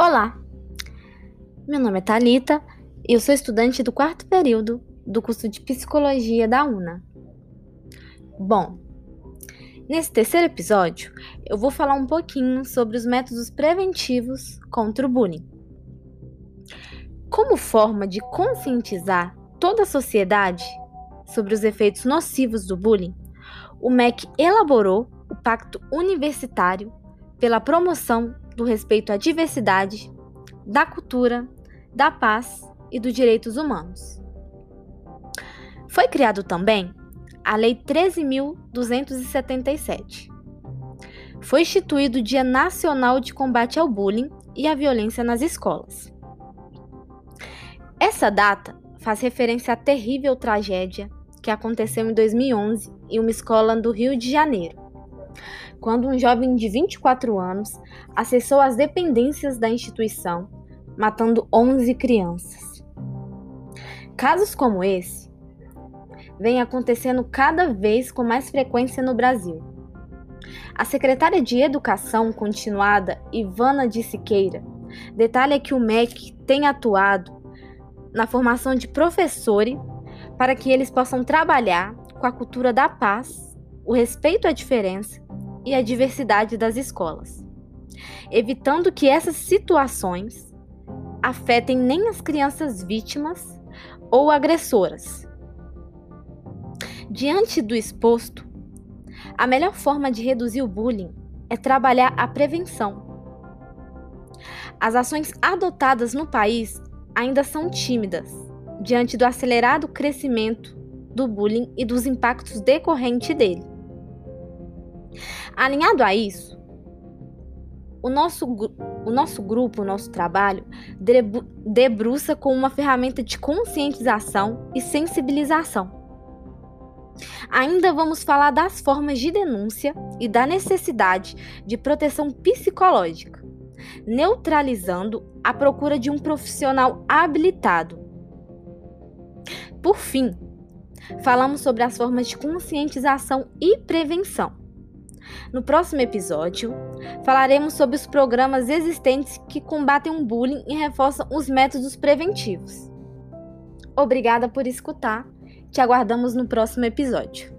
Olá, meu nome é Talita e eu sou estudante do quarto período do curso de Psicologia da UNA. Bom, nesse terceiro episódio eu vou falar um pouquinho sobre os métodos preventivos contra o bullying. Como forma de conscientizar toda a sociedade sobre os efeitos nocivos do bullying, o MEC elaborou o Pacto Universitário pela Promoção do respeito à diversidade, da cultura, da paz e dos direitos humanos. Foi criado também a Lei 13.277. Foi instituído o Dia Nacional de Combate ao Bullying e à Violência nas Escolas. Essa data faz referência à terrível tragédia que aconteceu em 2011 em uma escola do Rio de Janeiro, quando um jovem de 24 anos acessou as dependências da instituição, matando 11 crianças. Casos como esse vêm acontecendo cada vez com mais frequência no Brasil. A secretária de Educação Continuada, Ivana de Siqueira, detalha que o MEC tem atuado na formação de professores para que eles possam trabalhar com a cultura da paz, o respeito à diferença e a diversidade das escolas, evitando que essas situações afetem nem as crianças vítimas ou agressoras. Diante do exposto, a melhor forma de reduzir o bullying é trabalhar a prevenção. As ações adotadas no país ainda são tímidas diante do acelerado crescimento do bullying e dos impactos decorrentes dele. Alinhado a isso, o nosso, o nosso grupo, o nosso trabalho, debruça com uma ferramenta de conscientização e sensibilização. Ainda vamos falar das formas de denúncia e da necessidade de proteção psicológica, neutralizando a procura de um profissional habilitado. Por fim, falamos sobre as formas de conscientização e prevenção. No próximo episódio, falaremos sobre os programas existentes que combatem o bullying e reforçam os métodos preventivos. Obrigada por escutar. Te aguardamos no próximo episódio.